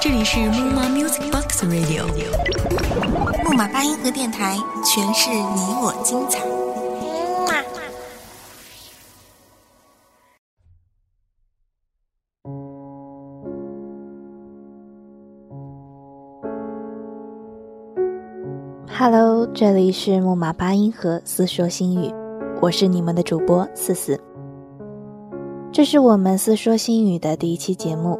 这里是木马 Music Box Radio，木马八音盒电台，诠释你我精彩。Hello，这里是木马八音盒四说心语，我是你们的主播思思。这是我们四说心语的第一期节目。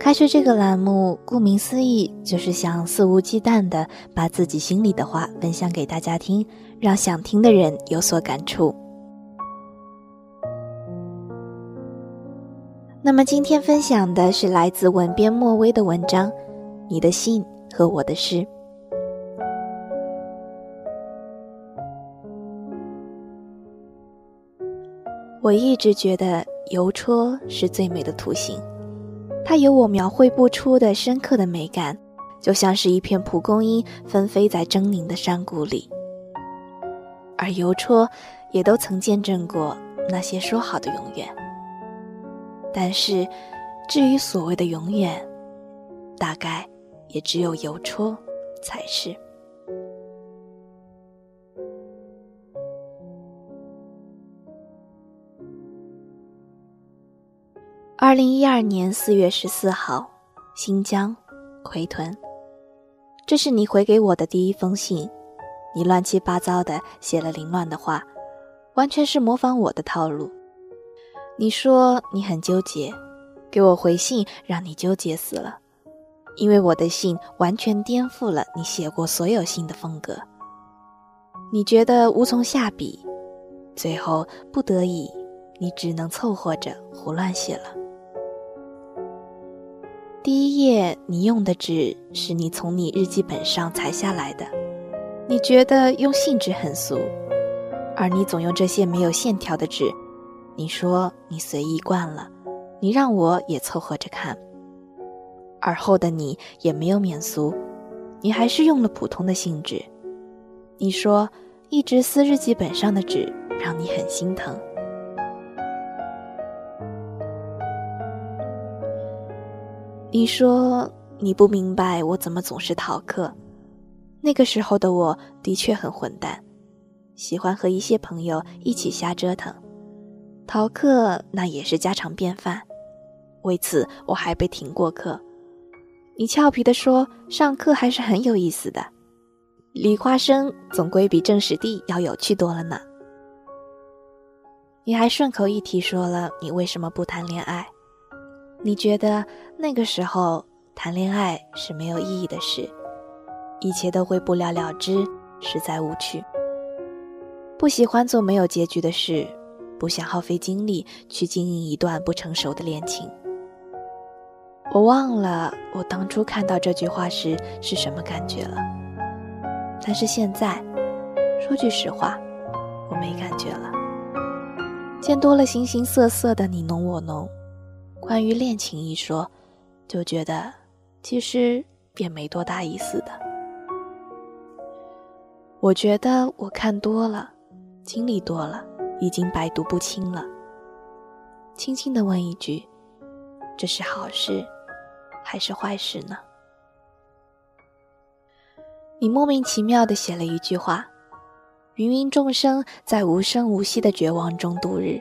开设这个栏目，顾名思义，就是想肆无忌惮的把自己心里的话分享给大家听，让想听的人有所感触。那么今天分享的是来自文编莫微的文章《你的信和我的诗》。我一直觉得邮戳是最美的图形，它有我描绘不出的深刻的美感，就像是一片蒲公英纷飞在狰狞的山谷里。而邮戳也都曾见证过那些说好的永远，但是至于所谓的永远，大概也只有邮戳才是。二零一二年四月十四号，新疆，奎屯。这是你回给我的第一封信，你乱七八糟的写了凌乱的话，完全是模仿我的套路。你说你很纠结，给我回信让你纠结死了，因为我的信完全颠覆了你写过所有信的风格。你觉得无从下笔，最后不得已，你只能凑合着胡乱写了。第一页，你用的纸是你从你日记本上裁下来的，你觉得用信纸很俗，而你总用这些没有线条的纸，你说你随意惯了，你让我也凑合着看。而后的你也没有免俗，你还是用了普通的信纸，你说一直撕日记本上的纸让你很心疼。你说你不明白我怎么总是逃课，那个时候的我的确很混蛋，喜欢和一些朋友一起瞎折腾，逃课那也是家常便饭。为此我还被停过课。你俏皮地说上课还是很有意思的，理化生总归比政史地要有趣多了呢。你还顺口一提说了你为什么不谈恋爱。你觉得那个时候谈恋爱是没有意义的事，一切都会不了了之，实在无趣。不喜欢做没有结局的事，不想耗费精力去经营一段不成熟的恋情。我忘了我当初看到这句话时是什么感觉了，但是现在，说句实话，我没感觉了。见多了形形色色的你侬我侬。关于恋情一说，就觉得其实也没多大意思的。我觉得我看多了，经历多了，已经百毒不侵了。轻轻的问一句：这是好事还是坏事呢？你莫名其妙的写了一句话：芸芸众生在无声无息的绝望中度日。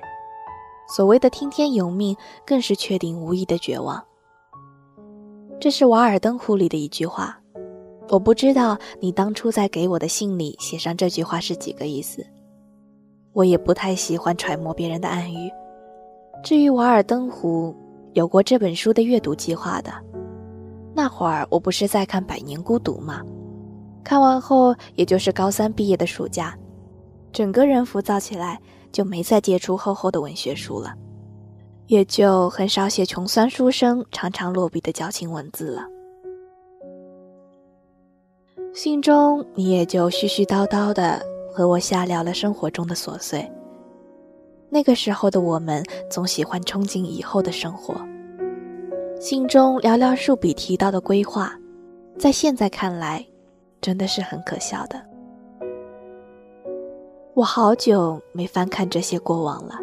所谓的听天由命，更是确定无疑的绝望。这是《瓦尔登湖》里的一句话，我不知道你当初在给我的信里写上这句话是几个意思。我也不太喜欢揣摩别人的暗语。至于《瓦尔登湖》，有过这本书的阅读计划的，那会儿我不是在看《百年孤独》吗？看完后，也就是高三毕业的暑假，整个人浮躁起来。就没再接触厚厚的文学书了，也就很少写穷酸书生常常落笔的矫情文字了。信中你也就絮絮叨叨的和我瞎聊了生活中的琐碎。那个时候的我们总喜欢憧憬以后的生活。信中寥寥数笔提到的规划，在现在看来，真的是很可笑的。我好久没翻看这些过往了。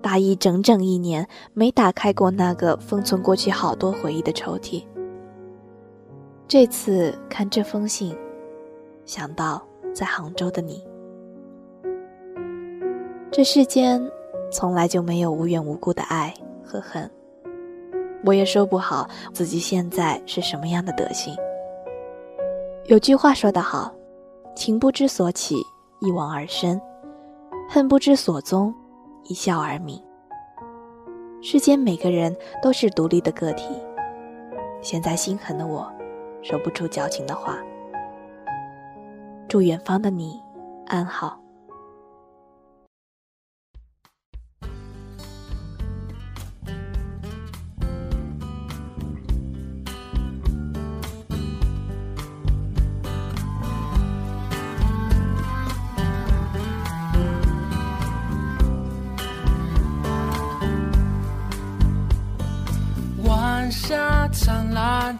大一整整一年没打开过那个封存过去好多回忆的抽屉。这次看这封信，想到在杭州的你。这世间从来就没有无缘无故的爱和恨，我也说不好自己现在是什么样的德行。有句话说得好：“情不知所起，一往而深；恨不知所踪，一笑而泯。”世间每个人都是独立的个体，现在心狠的我，说不出矫情的话。祝远方的你安好。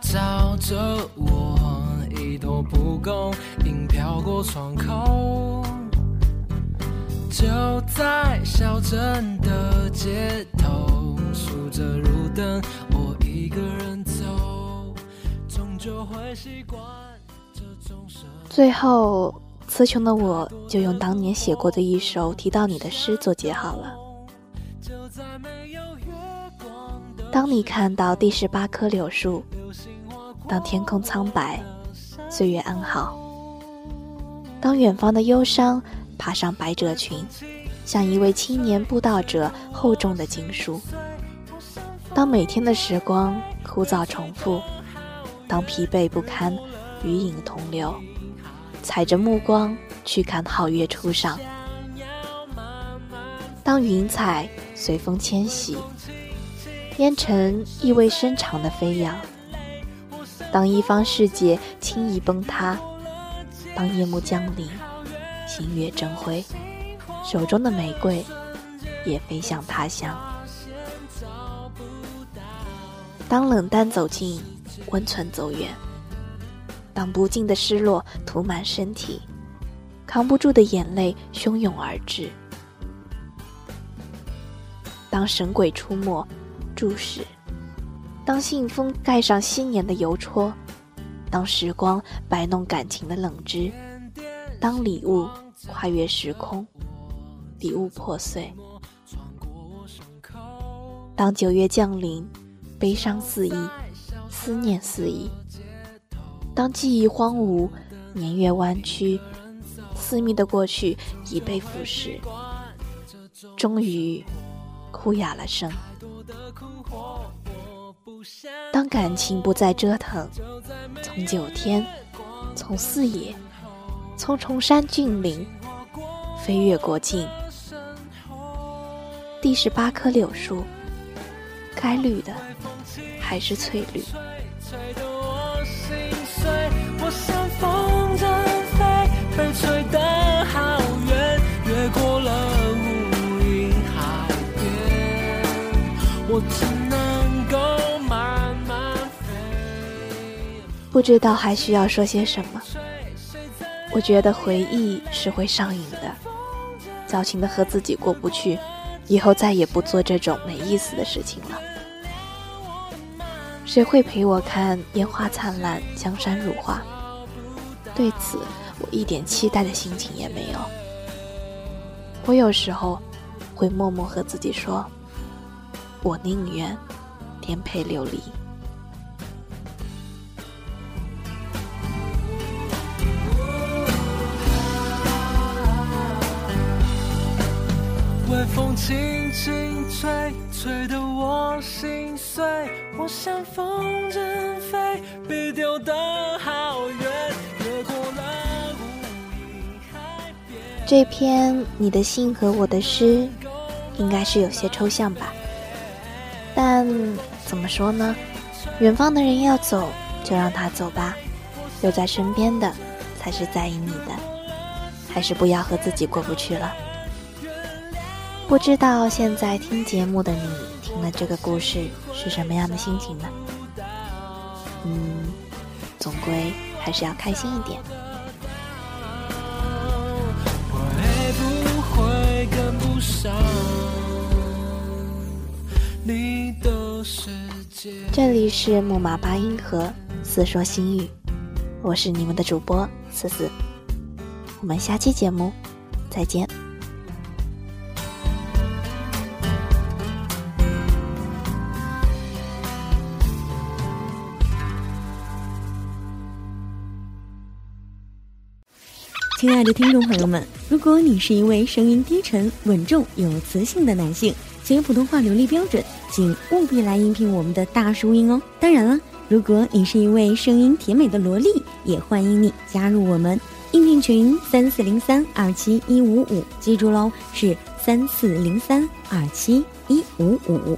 照着我，一朵蒲公英飘过窗口。就在小镇的街头，数着路灯，我一个人走，终究会习惯这种生活。最后，词穷的我就用当年写过的一首提到你的诗做结好了。就在没有月光的当你看到第十八棵柳树，当天空苍白，岁月安好，当远方的忧伤爬上百褶裙，像一位青年布道者厚重的经书；当每天的时光枯燥重复，当疲惫不堪，余影同流，踩着目光去看皓月初上；当云彩随风迁徙。烟尘意味深长的飞扬。当一方世界轻易崩塌，当夜幕降临，星月争辉，手中的玫瑰也飞向他乡。当冷淡走近，温存走远。当不尽的失落涂满身体，扛不住的眼泪汹涌而至。当神鬼出没。注视，当信封盖上新年的邮戳，当时光摆弄感情的冷枝，当礼物跨越时空，礼物破碎，当九月降临，悲伤四溢，思念四溢，当记忆荒芜，年月弯曲，私密的过去已被腐蚀，终于哭哑了声。当感情不再折腾，从九天，从四野，从崇山峻岭，飞越国境，第十八棵柳树，该绿的还是翠绿。不知道还需要说些什么。我觉得回忆是会上瘾的，矫情的和自己过不去，以后再也不做这种没意思的事情了。谁会陪我看烟花灿烂，江山如画？对此，我一点期待的心情也没有。我有时候会默默和自己说，我宁愿颠沛流离。微风轻轻吹，吹得我心碎。我像风筝飞，比丢得好远，越过了无海边。这篇你的信和我的诗，应该是有些抽象吧？但怎么说呢？远方的人要走，就让他走吧。留在身边的，才是在意你的。还是不要和自己过不去了。不知道现在听节目的你听了这个故事是什么样的心情呢？嗯，总归还是要开心一点。这里是木马八音盒，四说心语，我是你们的主播思思，我们下期节目再见。亲爱的听众朋友们，如果你是一位声音低沉、稳重、有磁性的男性，且普通话流利标准，请务必来应聘我们的大叔音哦。当然了，如果你是一位声音甜美的萝莉，也欢迎你加入我们应聘群三四零三二七一五五，记住喽，是三四零三二七一五五。